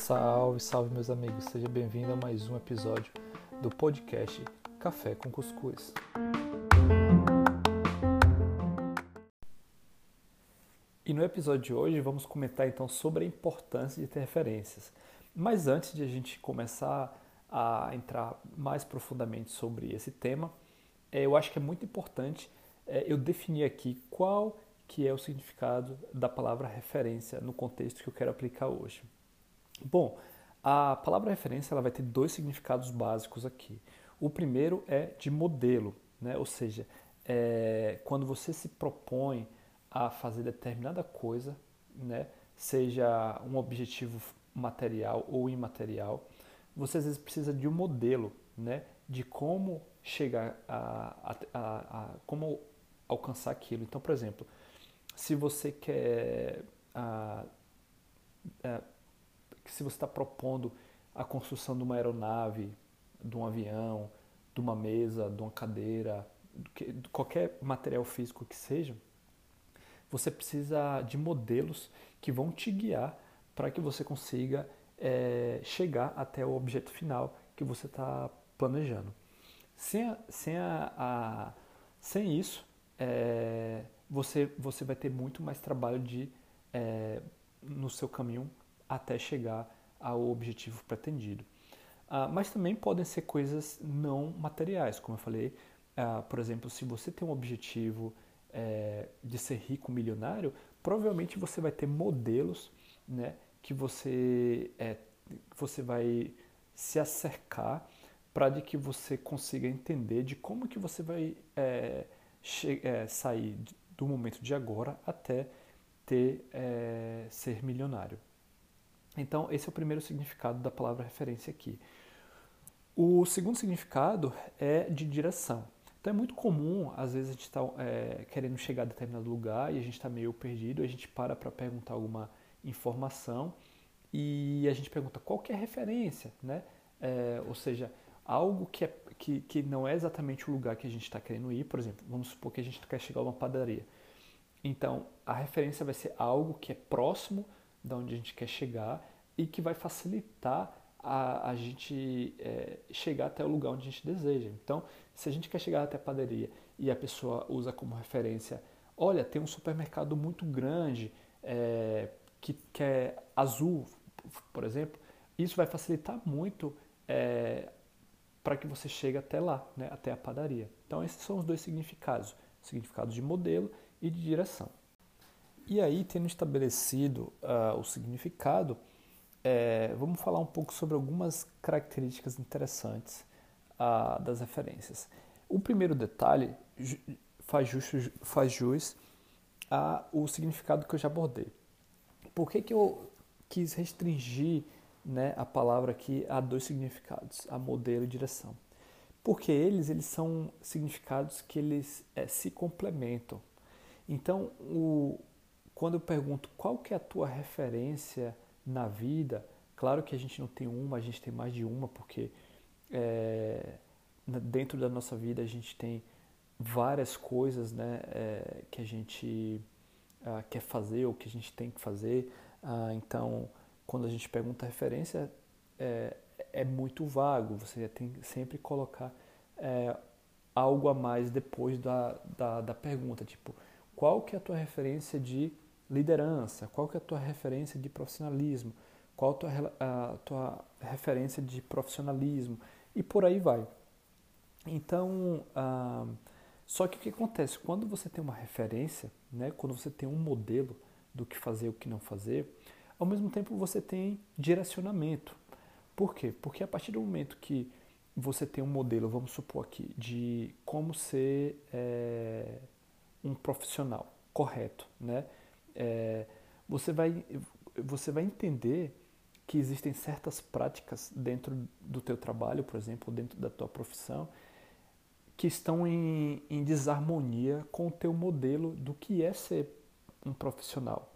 Salve, salve meus amigos, seja bem-vindo a mais um episódio do podcast Café com Cuscuz. E no episódio de hoje vamos comentar então sobre a importância de ter referências. Mas antes de a gente começar a entrar mais profundamente sobre esse tema, é, eu acho que é muito importante é, eu definir aqui qual que é o significado da palavra referência no contexto que eu quero aplicar hoje. Bom, a palavra referência ela vai ter dois significados básicos aqui. O primeiro é de modelo, né? ou seja, é, quando você se propõe a fazer determinada coisa, né? seja um objetivo material ou imaterial, você às vezes precisa de um modelo né? de como chegar a, a, a, a como alcançar aquilo. Então, por exemplo, se você quer a, a que se você está propondo a construção de uma aeronave, de um avião, de uma mesa, de uma cadeira, de qualquer material físico que seja, você precisa de modelos que vão te guiar para que você consiga é, chegar até o objeto final que você está planejando. Sem, a, sem, a, a, sem isso, é, você, você vai ter muito mais trabalho de, é, no seu caminho até chegar ao objetivo pretendido. Uh, mas também podem ser coisas não materiais, como eu falei, uh, por exemplo, se você tem um objetivo é, de ser rico, milionário, provavelmente você vai ter modelos né, que você, é, você vai se acercar para de que você consiga entender de como que você vai é, é sair do momento de agora até ter é, ser milionário. Então, esse é o primeiro significado da palavra referência aqui. O segundo significado é de direção. Então, é muito comum, às vezes, a gente está é, querendo chegar a determinado lugar e a gente está meio perdido, a gente para para perguntar alguma informação e a gente pergunta qual que é a referência, né? É, ou seja, algo que, é, que, que não é exatamente o lugar que a gente está querendo ir, por exemplo, vamos supor que a gente quer chegar a uma padaria. Então, a referência vai ser algo que é próximo de onde a gente quer chegar e que vai facilitar a, a gente é, chegar até o lugar onde a gente deseja. Então, se a gente quer chegar até a padaria e a pessoa usa como referência, olha, tem um supermercado muito grande é, que, que é azul, por exemplo, isso vai facilitar muito é, para que você chegue até lá, né, até a padaria. Então, esses são os dois significados: significado de modelo e de direção. E aí, tendo estabelecido uh, o significado, é, vamos falar um pouco sobre algumas características interessantes uh, das referências. O primeiro detalhe faz, justo, faz jus ao significado que eu já abordei. Por que, que eu quis restringir né, a palavra aqui a dois significados, a modelo e direção? Porque eles, eles são significados que eles é, se complementam. Então, o, quando eu pergunto qual que é a tua referência na vida, claro que a gente não tem uma, a gente tem mais de uma, porque é, dentro da nossa vida a gente tem várias coisas né, é, que a gente uh, quer fazer ou que a gente tem que fazer. Uh, então, quando a gente pergunta referência, é, é muito vago, você tem que sempre colocar é, algo a mais depois da, da, da pergunta, tipo, qual que é a tua referência de liderança, qual que é a tua referência de profissionalismo, qual tua, a tua referência de profissionalismo e por aí vai. Então, ah, só que o que acontece? Quando você tem uma referência, né, quando você tem um modelo do que fazer e o que não fazer, ao mesmo tempo você tem direcionamento. Por quê? Porque a partir do momento que você tem um modelo, vamos supor aqui, de como ser é, um profissional correto, né? é, você, vai, você vai entender que existem certas práticas dentro do teu trabalho, por exemplo, dentro da tua profissão, que estão em, em desarmonia com o teu modelo do que é ser um profissional.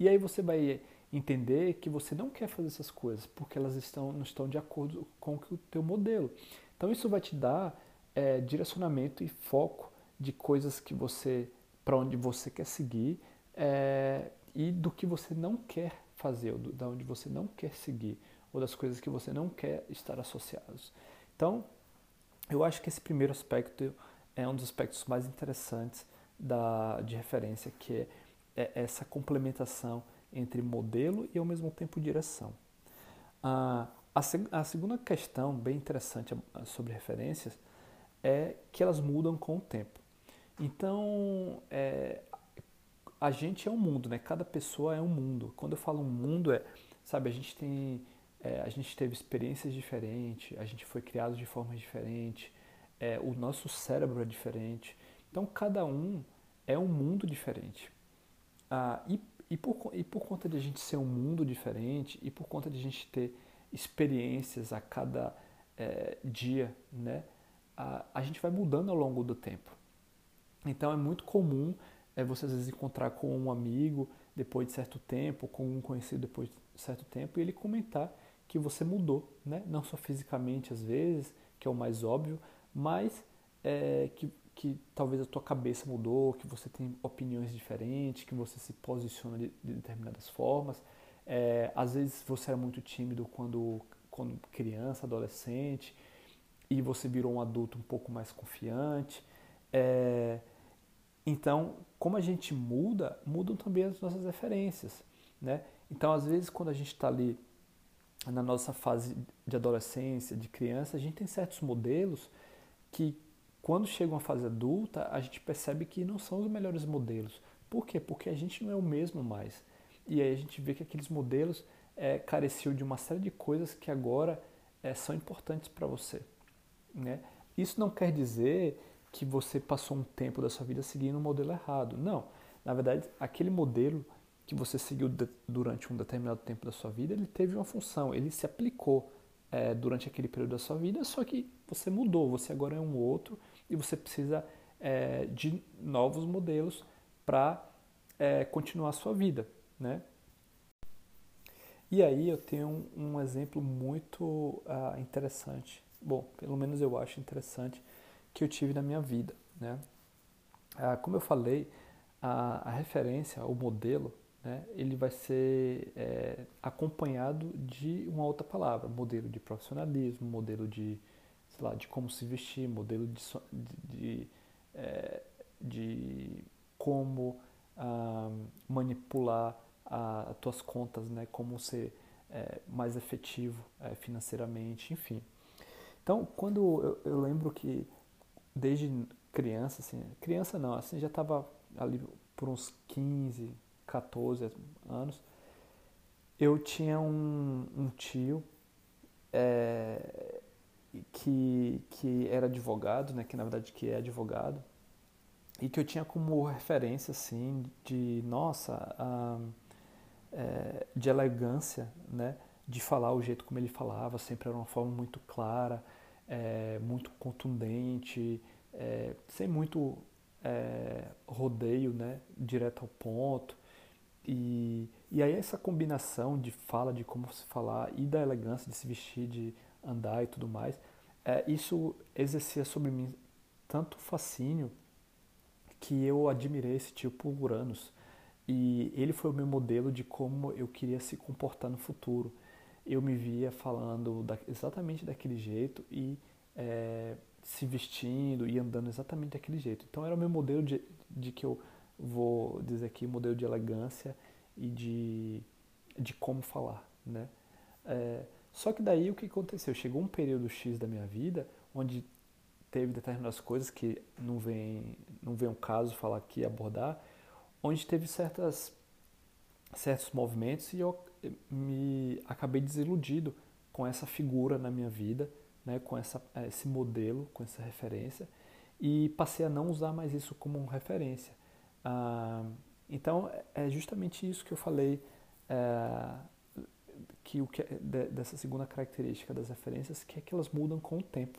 E aí você vai entender que você não quer fazer essas coisas porque elas estão, não estão de acordo com o teu modelo. Então isso vai te dar é, direcionamento e foco de coisas que você para onde você quer seguir é, e do que você não quer fazer, ou do, da onde você não quer seguir, ou das coisas que você não quer estar associados. Então, eu acho que esse primeiro aspecto é um dos aspectos mais interessantes da, de referência, que é, é essa complementação entre modelo e ao mesmo tempo direção. Ah, a, a, segunda questão, bem interessante sobre referências, é que elas mudam com o tempo. Então, é, a gente é um mundo, né? Cada pessoa é um mundo. Quando eu falo um mundo, é, sabe, a gente tem, é, a gente teve experiências diferentes, a gente foi criado de formas diferentes, é, o nosso cérebro é diferente. Então, cada um é um mundo diferente. Ah, e, e, por, e por conta de a gente ser um mundo diferente e por conta de a gente ter experiências a cada é, dia, né? A, a gente vai mudando ao longo do tempo. Então, é muito comum é, você às vezes encontrar com um amigo depois de certo tempo, com um conhecido depois de certo tempo, e ele comentar que você mudou, né? não só fisicamente às vezes, que é o mais óbvio, mas é, que, que talvez a tua cabeça mudou, que você tem opiniões diferentes, que você se posiciona de, de determinadas formas. É, às vezes você era muito tímido quando, quando criança, adolescente, e você virou um adulto um pouco mais confiante. É, então, como a gente muda, mudam também as nossas referências. Né? Então, às vezes, quando a gente está ali na nossa fase de adolescência, de criança, a gente tem certos modelos que quando chega uma fase adulta, a gente percebe que não são os melhores modelos. Por quê? Porque a gente não é o mesmo mais. E aí a gente vê que aqueles modelos é, careciam de uma série de coisas que agora é, são importantes para você. Né? Isso não quer dizer que você passou um tempo da sua vida seguindo um modelo errado. Não. Na verdade, aquele modelo que você seguiu durante um determinado tempo da sua vida, ele teve uma função, ele se aplicou é, durante aquele período da sua vida, só que você mudou, você agora é um outro e você precisa é, de novos modelos para é, continuar a sua vida, né? E aí eu tenho um, um exemplo muito uh, interessante, bom, pelo menos eu acho interessante, que eu tive na minha vida, né? Uh, como eu falei, a, a referência, o modelo, né, ele vai ser é, acompanhado de uma outra palavra, modelo de profissionalismo, modelo de, sei lá, de como se vestir, modelo de, de, de, é, de como ah, manipular as tuas contas, né, como ser é, mais efetivo é, financeiramente, enfim. Então, quando eu, eu, lembro que desde criança, assim, criança não, assim, já estava ali por uns 15, 14 anos, eu tinha um, um tio é, que, que era advogado, né, que na verdade que é advogado, e que eu tinha como referência assim de nossa é, de elegância né de falar o jeito como ele falava sempre era uma forma muito clara é, muito contundente é, sem muito é, rodeio né direto ao ponto. E, e aí essa combinação de fala, de como se falar e da elegância de se vestir, de andar e tudo mais, é, isso exercia sobre mim tanto fascínio que eu admirei esse tio por. E ele foi o meu modelo de como eu queria se comportar no futuro. Eu me via falando da, exatamente daquele jeito e é, se vestindo e andando exatamente daquele jeito. Então era o meu modelo de, de que eu vou dizer aqui, modelo de elegância e de, de como falar, né? É, só que daí o que aconteceu? Chegou um período X da minha vida onde teve determinadas coisas que não vem, não vem um caso falar aqui abordar, onde teve certas certos movimentos e eu me acabei desiludido com essa figura na minha vida, né, com essa, esse modelo, com essa referência e passei a não usar mais isso como referência. Ah, então é justamente isso que eu falei é, que o que é, dessa segunda característica das referências que é que elas mudam com o tempo.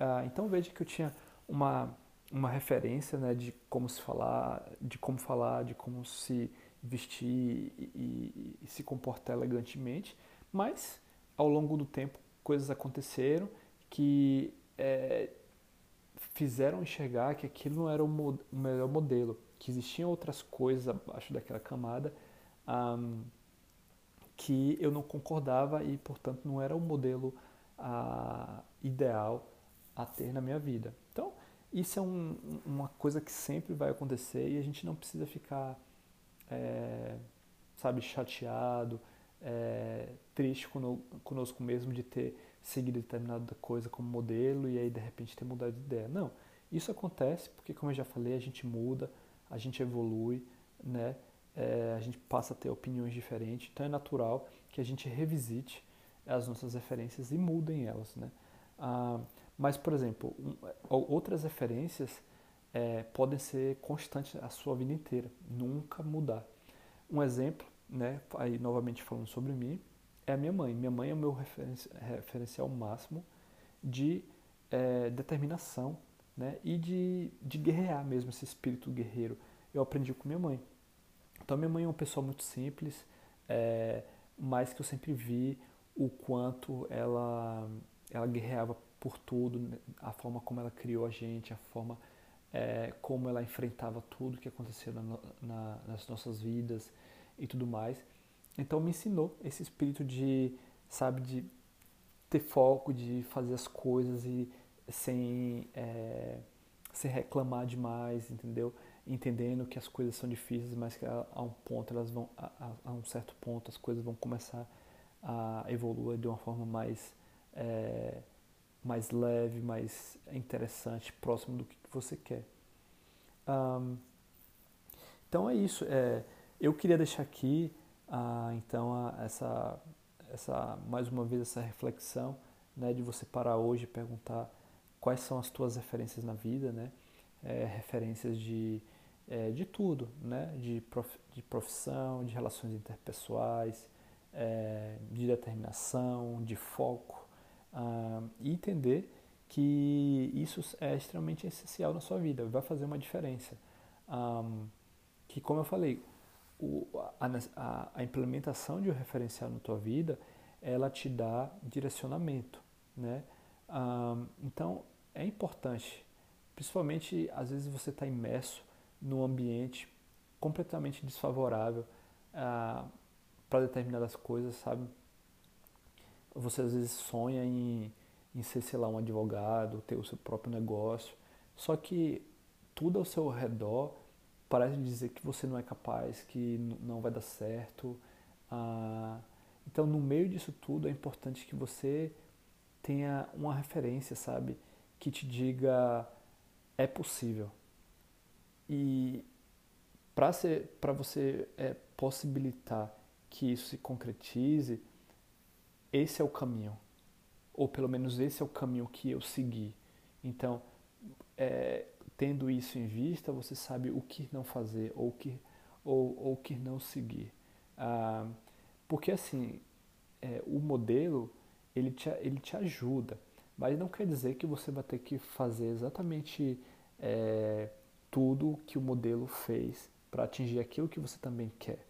Ah, então veja que eu tinha uma uma referência né, de como se falar, de como falar, de como se vestir e, e, e se comportar elegantemente, mas ao longo do tempo coisas aconteceram que é, fizeram enxergar que aquilo não era o, o melhor modelo, que existiam outras coisas abaixo daquela camada um, que eu não concordava e, portanto, não era o modelo uh, ideal a ter na minha vida. Então, isso é um, uma coisa que sempre vai acontecer e a gente não precisa ficar, é, sabe, chateado, é, triste conosco mesmo de ter seguido determinada coisa como modelo e aí de repente ter mudado de ideia. Não, isso acontece porque, como eu já falei, a gente muda, a gente evolui, né? É, a gente passa a ter opiniões diferentes, então é natural que a gente revisite as nossas referências e mudem elas, né? Ah, mas, por exemplo, um, outras referências é, podem ser constantes a sua vida inteira, nunca mudar. Um exemplo, né, aí novamente falando sobre mim, é a minha mãe. Minha mãe é o meu referencial máximo de é, determinação né, e de, de guerrear mesmo, esse espírito guerreiro. Eu aprendi com minha mãe. Então, minha mãe é uma pessoa muito simples, é, mas que eu sempre vi o quanto ela, ela guerreava por tudo, né, a forma como ela criou a gente, a forma é, como ela enfrentava tudo que acontecia na, na, nas nossas vidas e tudo mais. Então me ensinou esse espírito de, sabe, de ter foco, de fazer as coisas e sem, é, reclamar demais, entendeu? Entendendo que as coisas são difíceis, mas que a, a um ponto elas vão, a, a, um certo ponto as coisas vão começar a evoluir de uma forma mais é, mais leve, mais interessante, próximo do que você quer. Um, então é isso. É, eu queria deixar aqui, uh, então, a, essa, essa, mais uma vez, essa reflexão né, de você parar hoje e perguntar quais são as tuas referências na vida, né? É, referências de, é, de tudo, né? De, prof, de profissão, de relações interpessoais, é, de determinação, de foco, uh, e entender que isso é extremamente essencial na sua vida, vai fazer uma diferença. Um, que, como eu falei, o, a, a, a, implementação de um referencial na tua vida, ela te dá direcionamento, né? Um, então, é importante, principalmente às vezes você está imerso num ambiente completamente desfavorável uh, para determinadas coisas, sabe? Você às vezes sonha em, em ser, sei lá, um advogado, ter o seu próprio negócio, só que tudo ao seu redor parece dizer que você não é capaz, que não vai dar certo. Ah, então, no meio disso tudo, é importante que você tenha uma referência, sabe? Que te diga é possível. E para você é, possibilitar que isso se concretize, esse é o caminho, ou pelo menos esse é o caminho que eu segui. Então, é, tendo isso em vista, você sabe o que não fazer ou o que, ou, ou que não seguir. Ah, porque assim, é, o modelo ele te, ele te ajuda, mas não quer dizer que você vai ter que fazer exatamente é, tudo que o modelo fez para atingir aquilo que você também quer,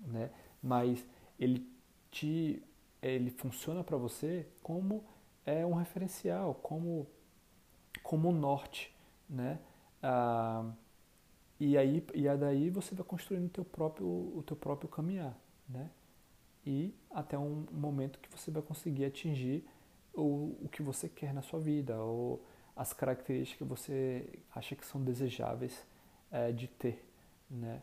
né? Mas ele te ele funciona para você como é um referencial, como como norte, né? Ah, e aí e aí daí você vai construindo o teu próprio o teu próprio caminhar, né? E até um momento que você vai conseguir atingir o, o que você quer na sua vida ou as características que você acha que são desejáveis é, de ter, né?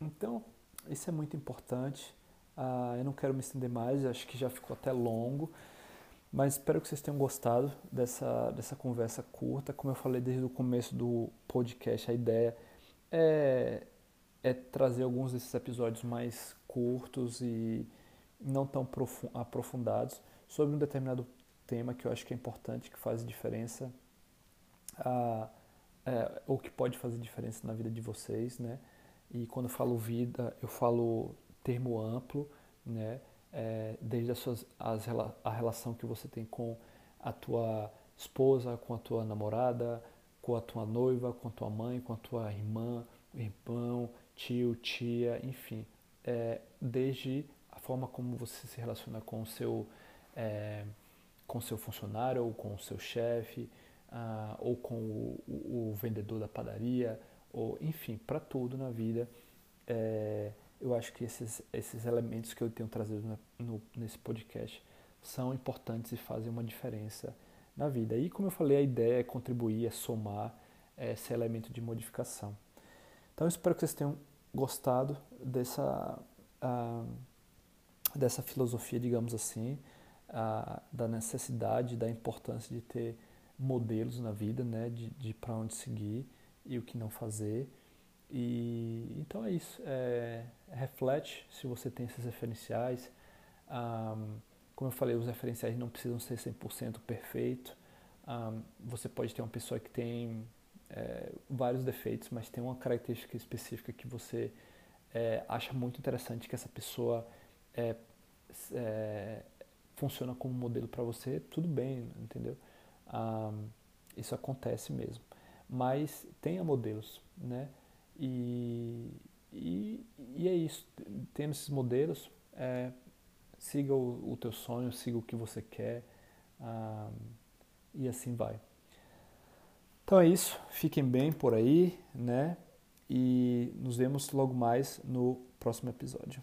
Então isso é muito importante. Uh, eu não quero me estender mais, acho que já ficou até longo, mas espero que vocês tenham gostado dessa, dessa conversa curta. Como eu falei desde o começo do podcast, a ideia é, é trazer alguns desses episódios mais curtos e não tão aprofundados sobre um determinado tema que eu acho que é importante, que faz diferença, uh, é, ou que pode fazer diferença na vida de vocês, né? E quando eu falo vida, eu falo termo amplo, né? É, desde as suas, as, a relação que você tem com a tua esposa, com a tua namorada, com a tua noiva, com a tua mãe, com a tua irmã, irmão, tio, tia, enfim, é, desde a forma como você se relaciona com o seu, é, com seu funcionário ou com o seu chefe, uh, ou com o, o, o, vendedor da padaria, ou enfim, para tudo na vida. É, eu acho que esses, esses elementos que eu tenho trazido no, nesse podcast são importantes e fazem uma diferença na vida. E como eu falei, a ideia é contribuir, é somar é, esse elemento de modificação. Então eu espero que vocês tenham gostado dessa, uh, dessa filosofia, digamos assim, uh, da necessidade, da importância de ter modelos na vida, né, de, de para onde seguir e o que não fazer. E então é isso. É, reflete se você tem esses referenciais. Um, como eu falei, os referenciais não precisam ser 100% perfeito. Um, você pode ter uma pessoa que tem é, vários defeitos, mas tem uma característica específica que você é, acha muito interessante que essa pessoa é, é funciona como modelo para você, tudo bem, entendeu? Um, isso acontece mesmo. Mas tenha modelos, né? E, e, e é isso. Tendo esses modelos, é, siga o, o, teu sonho, siga o que você quer um, e assim vai. Então é isso. Fiquem bem por aí, né? E nos vemos logo mais no próximo episódio.